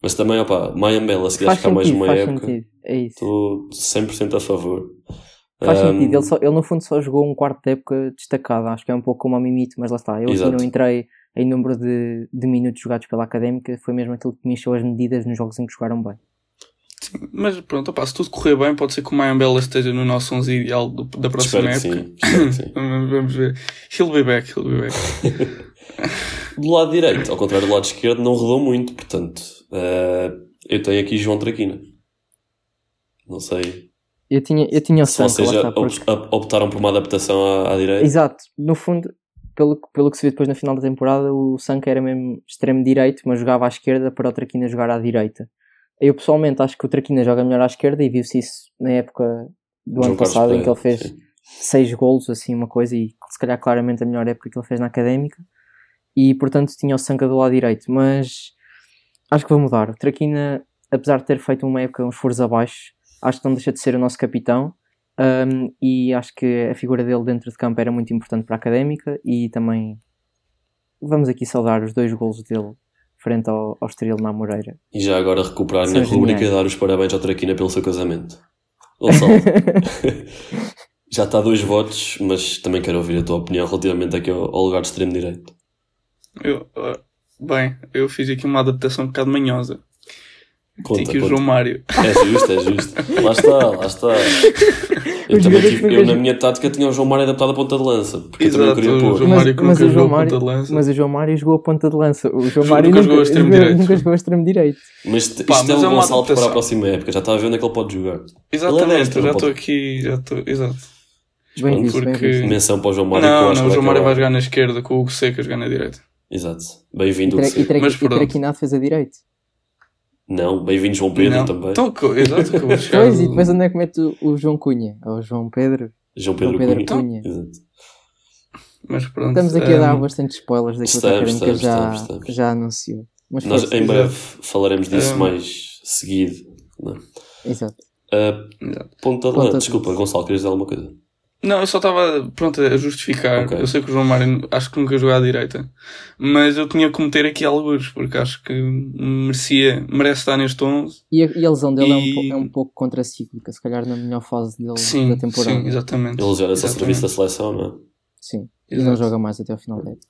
Mas também, opá, Mayambela, se quiser Faz ficar mais uma faz época, sentido. É isso. estou 100% a favor. Faz Um, sentido. Ele, só, ele no fundo só jogou um quarto de época destacado. Acho que é um pouco como a Mimito, mas lá está. Eu aqui Exato. não entrei em número de, de minutos jogados pela Académica. Foi mesmo aquilo que me encheu as medidas nos jogos em que jogaram bem. Mas pronto, opá, se tudo correr bem, pode ser que o Mayambela esteja no nosso 11 ideal do- da próxima Espero que época. sim. Espero que sim. Vamos ver. He'll be back, he'll be back. Do lado direito, ao contrário do lado esquerdo, não rodou muito, portanto, uh, eu tenho aqui João Traquina. Não sei Eu tinha, eu tinha o se Sanka, lá vocês está, op- porque- op- optaram por uma adaptação à, à direita. Exato, no fundo, pelo, que- pelo que se viu depois na final da temporada, o Sanka era mesmo extremo direito, mas jogava à esquerda para o Traquina jogar à direita. Eu pessoalmente acho que o Traquina joga melhor à esquerda e viu-se isso na época do João ano Carlos passado em que ele fez sim. seis golos, assim, uma coisa, e se calhar claramente a melhor época que ele fez na académica. E portanto tinha o Sanka do lado direito, mas acho que vou mudar. O Traquina, apesar de ter feito uma época uns furos abaixo, acho que não deixa de ser o nosso capitão. Um, e acho que a figura dele dentro de campo era muito importante para a académica e também vamos aqui saudar os dois golos dele frente ao, ao Estoril na Moreira. E já agora recuperar a minha rubrica e dar os parabéns ao Traquina pelo seu casamento. Gonçalo, já está a dois votos, mas também quero ouvir a tua opinião relativamente aqui ao, ao lugar de extremo direito. Eu, ah, bem, eu fiz aqui uma adaptação um bocado manhosa. Conta, Tinha aqui o. João Mário. É justo, é justo. Lá está, lá está. Eu, também tive, que eu nunca- na minha tática tinha o João Mário adaptado a ponta de lança. Porque eu Exato, queria o pôr. João Mas- Mário que mas nunca o João jogou Mário- ponta de lança. Mas o João Mário jogou a ponta de lança. O João Nunca Mário jogou nunca, extremo nunca, direito. nunca jogou extremo direito. Mas Pá, isto mas é é um uma Gonçalo para a próxima época. Já está a ver onde é que ele pode jogar. É Exatamente, eu já estou pode- aqui, já estou. Exato. Bem visto, bem porque- visto. Menção para o João Mário. que eu Não, não, o que João Mário vai jogar na esquerda com o Hugo Seca a jogar na direita. Exato. E, Bem-vindo. Hugo e, Tra- Mas e pronto. Traquinado fez a direito. Não, bem-vindo João Pedro não. também. Então, co- exato, que chegar. Pois, e depois onde é que mete o, João Cunha? Ou o João Pedro? João Pedro, João Pedro Cunha. Cunha. Exato. Mas pronto. Estamos aqui a dar ehm, bastante spoilers daquilo que a Estamos, estamos, já, estamos, estamos. já anunciou. Mas Nós em exato. breve falaremos disso Um, mais seguido. Não. Exato. Ah, exato. ponta de lança. Desculpa. Gonçalo, querias dizer alguma coisa? Não, eu só estava pronto a justificar. Ok. Eu sei que o João Mário acho que nunca jogou à direita, mas eu tinha que cometer aqui alguns, porque acho que merecia, merece estar neste 11. E a, e a lesão dele é, um, E- é um pouco contracíclica, se calhar na melhor fase dele Sim, da temporada. sim, exatamente. Ele já era só serviço da seleção, não é? Sim. E não joga mais até ao final da época.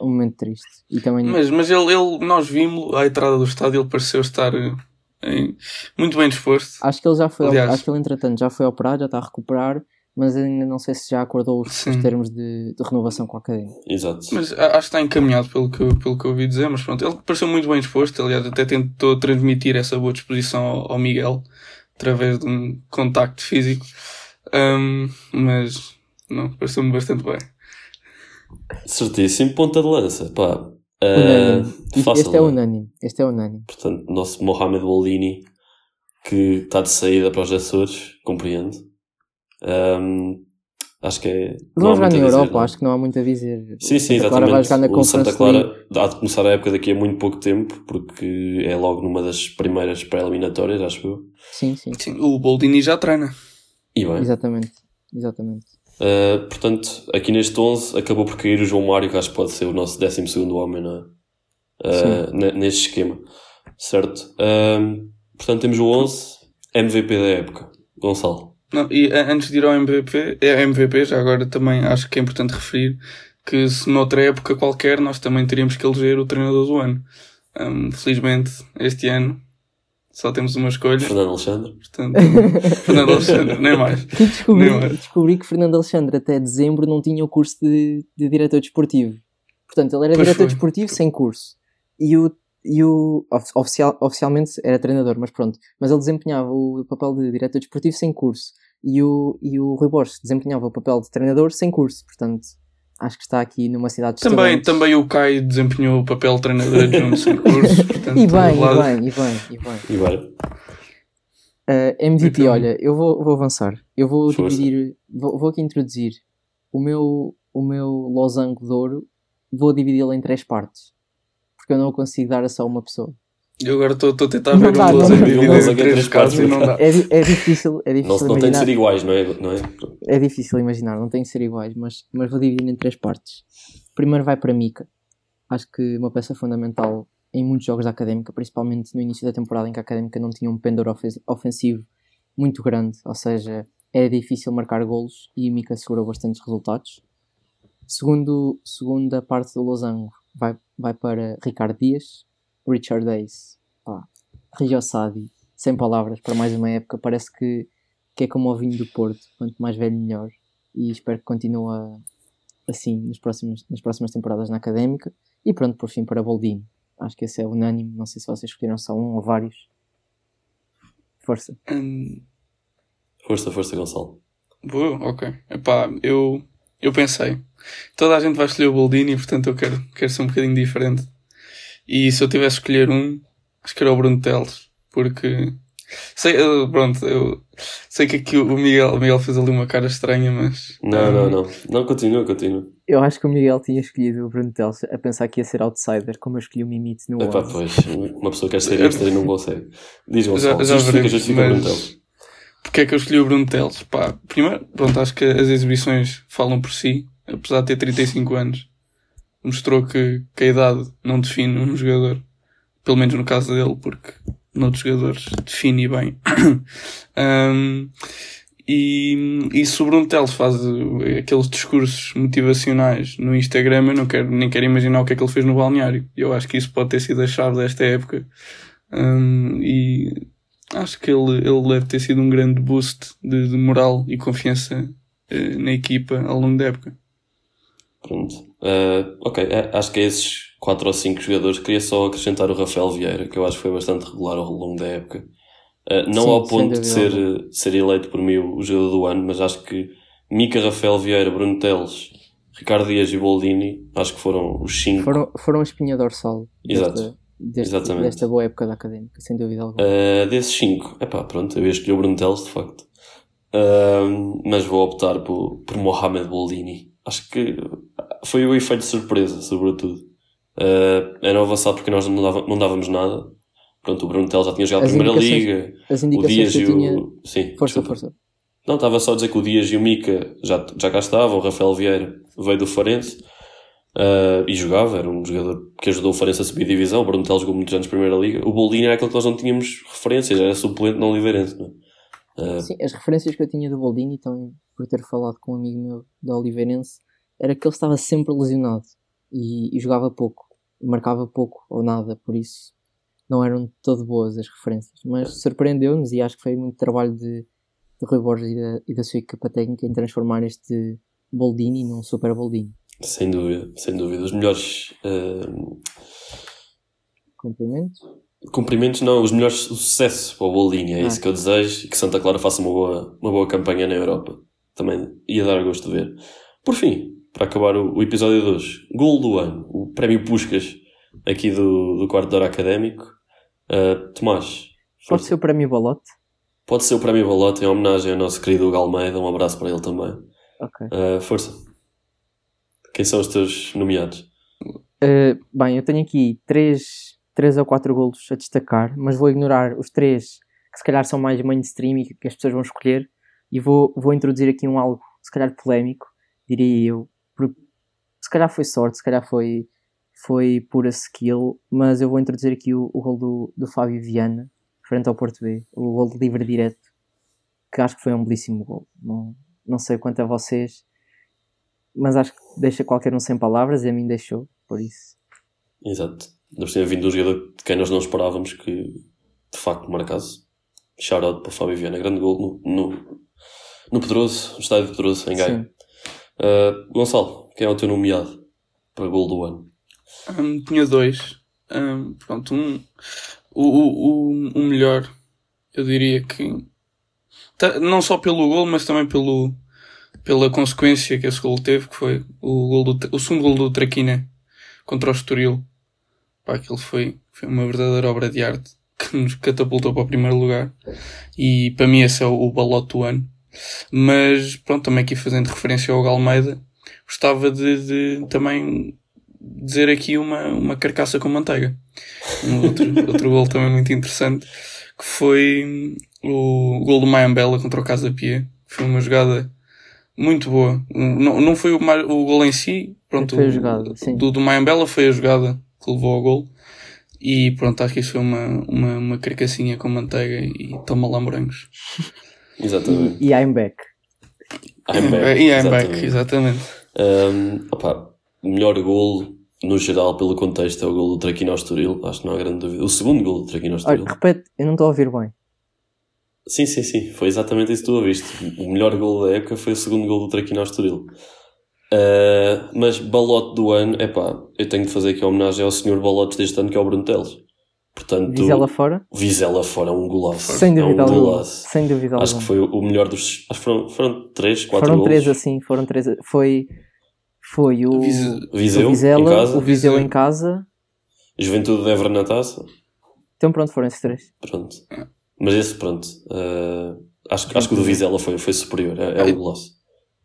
Um momento triste. E também. Mas, mas ele, ele, nós vimos à entrada do estádio, ele pareceu estar eh, em- muito bem disposto. Acho que ele já foi. Aliás- Acho que ele, entretanto, já foi operado, já está a recuperar. Mas ainda não sei se já acordou os, os termos de, de renovação com a academia. Exato. Mas acho que está encaminhado pelo que, eu- pelo que eu ouvi dizer, mas pronto, ele pareceu muito bem disposto, aliás, até tentou transmitir essa boa disposição ao, ao Miguel através de um contacto físico. Ahm, mas não, pareceu-me bastante bem. Certíssimo, ponta de lança. Pá. Unânime. Isto- fácil, este é não unânime. Este é unânime. Portanto, nosso Mohamed Bolini, que está de saída para os Açores, compreendo. Ahm, acho que é. Vão jogar na a dizer, Europa, não. acho que não há muito a dizer. Sim, sim, Santa Clara exatamente. vai jogar na o Santa Clara há de começar a época daqui a muito pouco tempo, porque é logo numa das primeiras pré-eliminatórias, acho eu. Sim, sim. Sim, o Boldini já treina. E bem. Exatamente. Exatamente. Uh, portanto, aqui neste 11 acabou por cair o João Mário, que acho que pode ser o nosso 12 homem não é? Uh, ne- neste esquema, certo? Um, portanto, temos o 11 MVP da época, Gonçalo. Não, e antes de ir ao MVP, é MVP, já agora também acho que é importante referir que se noutra época qualquer nós também teríamos que eleger o treinador do ano. Ahm, felizmente, este ano só temos uma escolha. Fernando Alexandre. Portanto, Fernando Alexandre, nem mais. E descobri, Nem é. descobri que Fernando Alexandre até dezembro não tinha o curso de, de diretor desportivo. Portanto, ele era Pois diretor foi. desportivo sem curso. E o, e o of- oficial, oficialmente era treinador, mas pronto. Mas ele desempenhava o papel de diretor desportivo sem curso. E o, e o Rui Borges desempenhava o papel de treinador sem curso. Portanto, acho que está aqui numa cidade de Também, estudantes. também o Caio desempenhou o papel de treinador adjunto sem cursos. Portanto, E bem, e bem, e bem, e bem. E vai. Uh, MVP, Então- olha, eu vou, vou avançar. Eu vou Força. dividir, vou, vou aqui introduzir o meu, o meu losango de ouro, vou dividi-lo em três partes. Porque eu não consigo dar a só uma pessoa. Eu agora estou a tentar Não ver dá, um não losango dá. dividido em e não dá. É, é difícil, é Não, difícil não tem de ser imaginar. iguais, não é? Não é? É difícil imaginar, não tem que ser iguais, mas, mas vou dividir em três partes. Primeiro vai para Mika. Acho que uma peça fundamental em muitos jogos da Académica, principalmente no início da temporada em que a Académica não tinha um pendor ofen- ofensivo muito grande, ou seja, era difícil marcar golos e Mika segurou bastantes resultados. Segundo, segunda parte do losango vai, vai para Ricardo Dias, Richard Ace, pá, Rio Sadi, sem palavras, para mais uma época, parece que, que é como o vinho do Porto, quanto mais velho melhor, e espero que continue assim nos próximos, nas próximas temporadas na Académica. E pronto, por fim, para Boldini. Acho que esse é unânime, não sei se vocês escolheram só um ou vários. Força. Hum, Força, força, Gonçalo. Boa, ok. Epá, eu, eu pensei. Toda a gente vai escolher o Boldini, portanto eu quero, quero ser um bocadinho diferente. E se eu tivesse que escolher um, acho que era o Bruno Teles. Porque. Sei, eu- pronto, eu sei que aqui o Miguel, o Miguel fez ali uma cara estranha, mas. Não, não, não. Não, continua, continua. Eu acho que o Miguel tinha escolhido o Bruno Teles a pensar que ia ser outsider, como eu escolhi o Mimite no Epá, 11. pois, uma pessoa quer ser hipster e não consegue. Diz, Gonçalo, Já, já justifica, veremos, justifica mas... Bruno Teles. Porque é que eu escolhi o Bruno Teles? Pá, primeiro, pronto, acho que as exibições falam por si. Apesar de ter 35 anos, mostrou que, que a idade não define um jogador. Pelo menos no caso dele, porque noutros jogadores define bem. Um, e, e se o Bruno faz aqueles discursos motivacionais no Instagram, eu não quero, nem quero imaginar o que é que ele fez no balneário. Eu acho que isso pode ter sido a chave desta época. Um, e acho que ele, ele deve ter sido um grande boost de, de moral e confiança uh, na equipa ao longo da época. Pronto. Uh, ok, é, acho que é esses 4 ou 5 jogadores. Queria só acrescentar o Rafael Vieira, que eu acho que foi bastante regular ao longo da época. Uh, não Sim, ao ponto de ser, ser eleito por mim o jogador do ano, mas acho que Mica, Rafael Vieira, Bruno Teles, Ricardo Dias e Boldini, acho que foram os 5. Foram, foram a espinha dorsal Exato. desta, deste- Exatamente. desta boa época da académica, sem dúvida alguma. Uh, desses 5, epá, pronto, eu ia escolher o Bruno Teles, de facto. Uh, mas vou optar por, por Mohamed Boldini. Acho que foi o efeito de surpresa, sobretudo. Uh, era um avançado porque nós não, dava- não dávamos nada. Pronto, o Bruno Teles já tinha jogado a Primeira Liga. As O indicações Dias que e eu tinha. o... Sim, Força, desculpa. força. Não, estava só a dizer que o Dias e o Mica já, já cá estavam. O Rafael Vieira veio do Farense uh, e jogava. Era um jogador que ajudou o Farense a subir divisão. O Bruno Teles jogou muitos anos Primeira Liga. O Boldini era aquele que nós não tínhamos referências. Era suplente na Oliveirense. É? Uh, Sim, as referências que eu tinha do Boldini, também por ter falado com um amigo meu da Oliveirense, era que ele estava sempre lesionado e, e jogava pouco, e marcava pouco ou nada, por isso não eram todo boas as referências. Mas surpreendeu-nos e acho que foi muito trabalho de, de Rui Borges e da, e da sua equipa técnica em transformar este Boldini num super Boldini. Sem dúvida, sem dúvida. Os melhores uh, Cumprimentos. cumprimentos, não, os melhores sucesso para o Boldini. É Ah. isso que eu desejo e que Santa Clara faça uma boa, uma boa campanha na Europa. Também ia dar gosto de ver. Por fim, para acabar o, o episódio de hoje, gol do ano, o prémio Puscas aqui do, do quarto de hora académico. Uh, Tomás, Pode ser o prémio Balote? pode ser o prémio Balote em homenagem ao nosso querido Hugo Almeida. Um abraço para ele também. Ok. Uh, força. Quem são os teus nomeados? Uh, bem, eu tenho aqui três, três ou quatro golos a destacar, mas vou ignorar os três que se calhar são mais mainstream e que as pessoas vão escolher e vou, vou introduzir aqui um algo se calhar polémico, diria eu. Calhar foi sorte, se calhar foi, foi pura skill, mas eu vou introduzir aqui o, o gol do, do Fábio Viana, frente ao Porto B, o gol de livre direto, que acho que foi um belíssimo gol. Não, não sei quanto a vocês, mas acho que deixa qualquer um sem palavras e a mim deixou, por isso. Exato. Por cima vindo um jogador de quem nós não esperávamos que de facto marcasse. Shout out para o Fábio Viana, grande gol no, no, no Pedroso, no estádio de Pedroso, em Gaia. Uh, Gonçalo, quem é o teu nomeado para gol do ano? Hum, tinha dois. Hum, pronto, um, o, o, o, melhor, eu diria que não só pelo gol, mas também pelo, pela consequência que esse gol teve, que foi o, gol do, o segundo gol do Traquina contra o Estoril. Pá, aquilo foi, foi uma verdadeira obra de arte que nos catapultou para o primeiro lugar. E para mim esse é o, o balote do ano. Mas pronto, também aqui fazendo referência ao Hugo Almeida, gostava de, de também dizer aqui uma, uma carcaça com manteiga. Um outro, outro gol também muito interessante, que foi o gol do Mayambela contra o Casa Pia. Foi uma jogada muito boa. Não, não foi o, o gol em si, pronto, Foi a jogada, sim. do, do Mayambela foi a jogada que levou ao gol. E pronto, acho que isso foi uma, uma, uma carcassinha com manteiga e toma lá morangos. Exatamente. E, e I'm back. I'm back. E I'm back, exatamente. Um, opá, o melhor gol, no geral, pelo contexto, é o gol do Traquino Estoril. Acho que não há grande dúvida. O segundo gol do Traquino Estoril. Repete, eu não estou a ouvir bem. Sim, sim, sim. Foi exatamente isso que tu ouviste. O melhor gol da época foi o segundo gol do Traquino Estoril. Uh, mas balote do ano, é pá, eu tenho de fazer aqui uma homenagem ao senhor balotes deste ano, que é o Bruno Teles. Portanto, Vizela fora? Vizela fora é um golaço. Sem é um dúvida alguma. golaço. Sem dúvida Acho que foi o melhor dos. Acho que foram, foram três, quatro Foram gols. três assim, foram três. Foi, foi o, Vise- Viseu, o Vizela, em casa. o Viseu Viseu. em casa. Juventude de Évora na taça. Então pronto, foram esses três. Pronto. Mas esse, pronto. uh, acho, que- acho que o do Vizela foi, foi superior. É, é um golaço.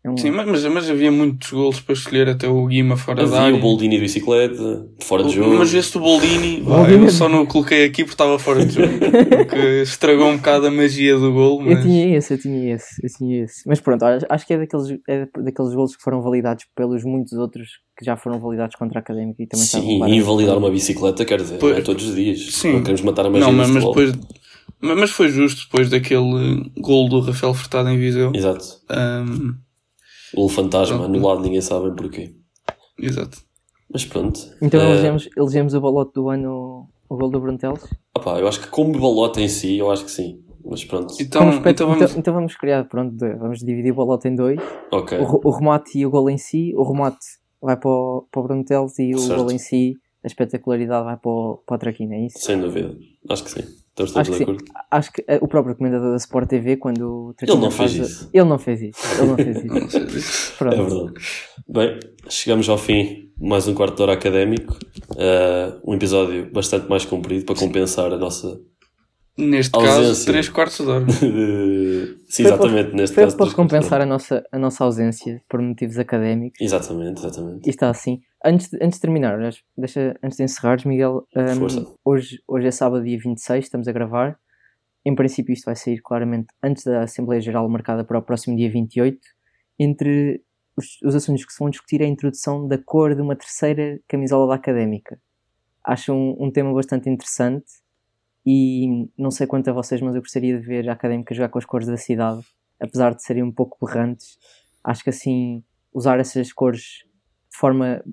É um- Sim, mas, mas, mas havia muitos golos para escolher, até o Guima fora da Havia área. o Boldini de bicicleta, fora de jogo. Mas esse do Boldini, Boldini- eu só não o coloquei aqui porque estava fora de jogo. Porque estragou um bocado a magia do gol, Eu mas... tinha esse, eu tinha esse, eu tinha esse. Mas pronto, olha, acho que é daqueles, é daqueles golos que foram validados pelos muitos outros que já foram validados contra a Académica e também Sim, e validar uma bicicleta, quer dizer, Pois- não é todos os dias. Sim. Não queremos matar a magia Não, do mas, mas depois... Mas, foi justo depois daquele gol do Rafael Furtado em Viseu. Exato. Ahm, O fantasma, Pronto. anulado, ninguém sabe porquê. exato. Mas pronto. Então Eh, elegemos, elegemos o balote do ano O gol do Bruno Teles? Opá, eu acho que como balota em si, eu acho que sim. Mas pronto. Então, espet- então vamos. então, então vamos criar, pronto, vamos dividir o balota em dois. Ok. O, o remate e o gol em si. O remate vai para o, para o e o Certo. gol em si, a espetacularidade vai para o, para o Traquina, é isso? Sem dúvida. Acho que sim. Estamos Acho todos que de sim. acordo. Acho que eh, o próprio comentador da Sport TV, quando o Traquina não fez faz- isso. Ele não fez isso. Ele não fez isso. Não disso. É Pronto. verdade. Bem, chegamos ao fim mais um quarto de hora académico. Uh, um episódio bastante mais comprido para compensar a nossa. Neste Ausência. caso, 3 quartos de hora. Sim, Foi exatamente. Neste Foi caso. para compensar a nossa, a nossa ausência por motivos académicos. Exatamente, exatamente. E está assim. Antes de, antes de terminar, deixa, antes de encerrares, Miguel, um, hoje, hoje é sábado, dia 26, estamos a gravar. Em princípio, isto vai sair claramente antes da Assembleia Geral marcada para o próximo dia 28. Entre os, os assuntos que se vão discutir é a introdução da cor de uma terceira camisola da académica. Acho um, um tema bastante interessante e não sei quanto a vocês, mas eu gostaria de ver a académica jogar com as cores da cidade, apesar de serem um pouco berrantes. Acho que assim, usar essas cores de forma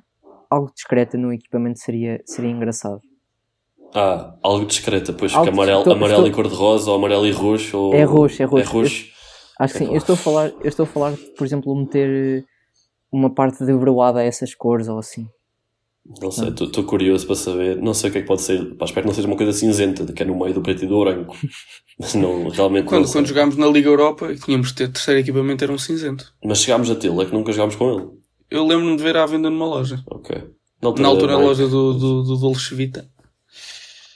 algo discreta no equipamento seria, seria engraçado. Ah, algo discreta, pois Algo fica amarelo, estou- amarelo estou- e cor-de-rosa ou amarelo e roxo. Ou... É roxo, é roxo. É roxo. Acho que sim. É Eu estou a falar, eu estou a falar, por exemplo, meter eh, uma parte de broada a essas cores ou assim. Não sei, estou curioso para saber. Não sei o que é que pode ser. Pá, espero que não seja uma coisa cinzenta, que é no meio do preto e do branco. Mas não, realmente Quando, não quando jogámos na Liga Europa e tínhamos de ter terceiro equipamento, era um cinzento. Mas chegámos a tê-lo, é que nunca jogámos com ele. Eu lembro-me de ver à venda numa loja. Ok. Na altura, a Nike. loja do, do, do Dolce Vita.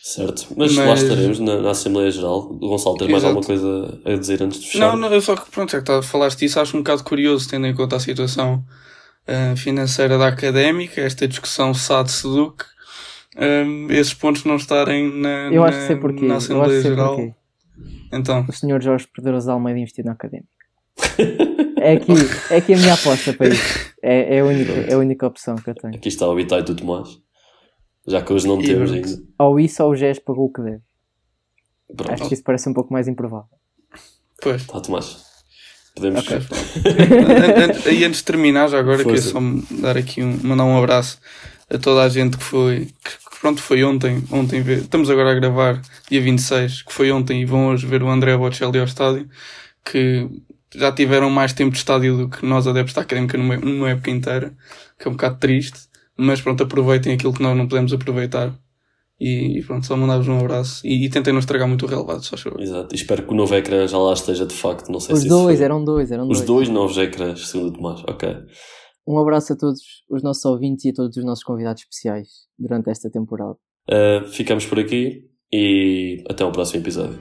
Certo. Mas, lá Mas- estaremos na, na Assembleia Geral. Gonçalo, tens mais alguma coisa a dizer antes de fechar? Não, não, eu só que pronto, já que tá- falaste disso, acho um bocado curioso, tendo em conta a situação ah, financeira da académica, esta discussão SAD-SEDUC, um, esses pontos não estarem na, Eu na, acho que sei porquê. na Eu acho Assembleia que sei Geral. porquê. Então, O senhor Jorge Pedroso de Almeida investiu na académica. É aqui, é aqui a minha aposta para isso. É, é, a única, é a única opção que eu tenho. Aqui está o habitat do Tomás. Já que hoje não E temos ainda. Ou isso ou o GES pagou o que deve. Pronto. Acho que isso parece um pouco mais improvável. pois. Está, Tomás. Podemos. Ok. An- an- E antes de terminar, já agora, queria só dar aqui um, mandar um abraço a toda a gente que foi, que, que pronto, foi ontem, ontem ver, estamos agora a gravar, dia 26, que foi ontem e vão hoje ver o André Bocelli ao estádio, que já tiveram mais tempo de estádio do que nós adeptos da Académica numa, numa época inteira, que é um bocado triste, mas pronto, aproveitem aquilo que nós não podemos aproveitar. E, e pronto, só mandar-vos um abraço e, e tentem não estragar muito o relevado, só favor. Exato. E espero que o novo ecrã já lá esteja de facto. Não sei Os se dois, foi- eram dois, eram Os dois. dois novos ecrãs, segundo o Tomás. Ok. Um abraço a todos os nossos ouvintes e a todos os nossos convidados especiais durante esta temporada. Uh, ficamos por aqui e até ao próximo episódio.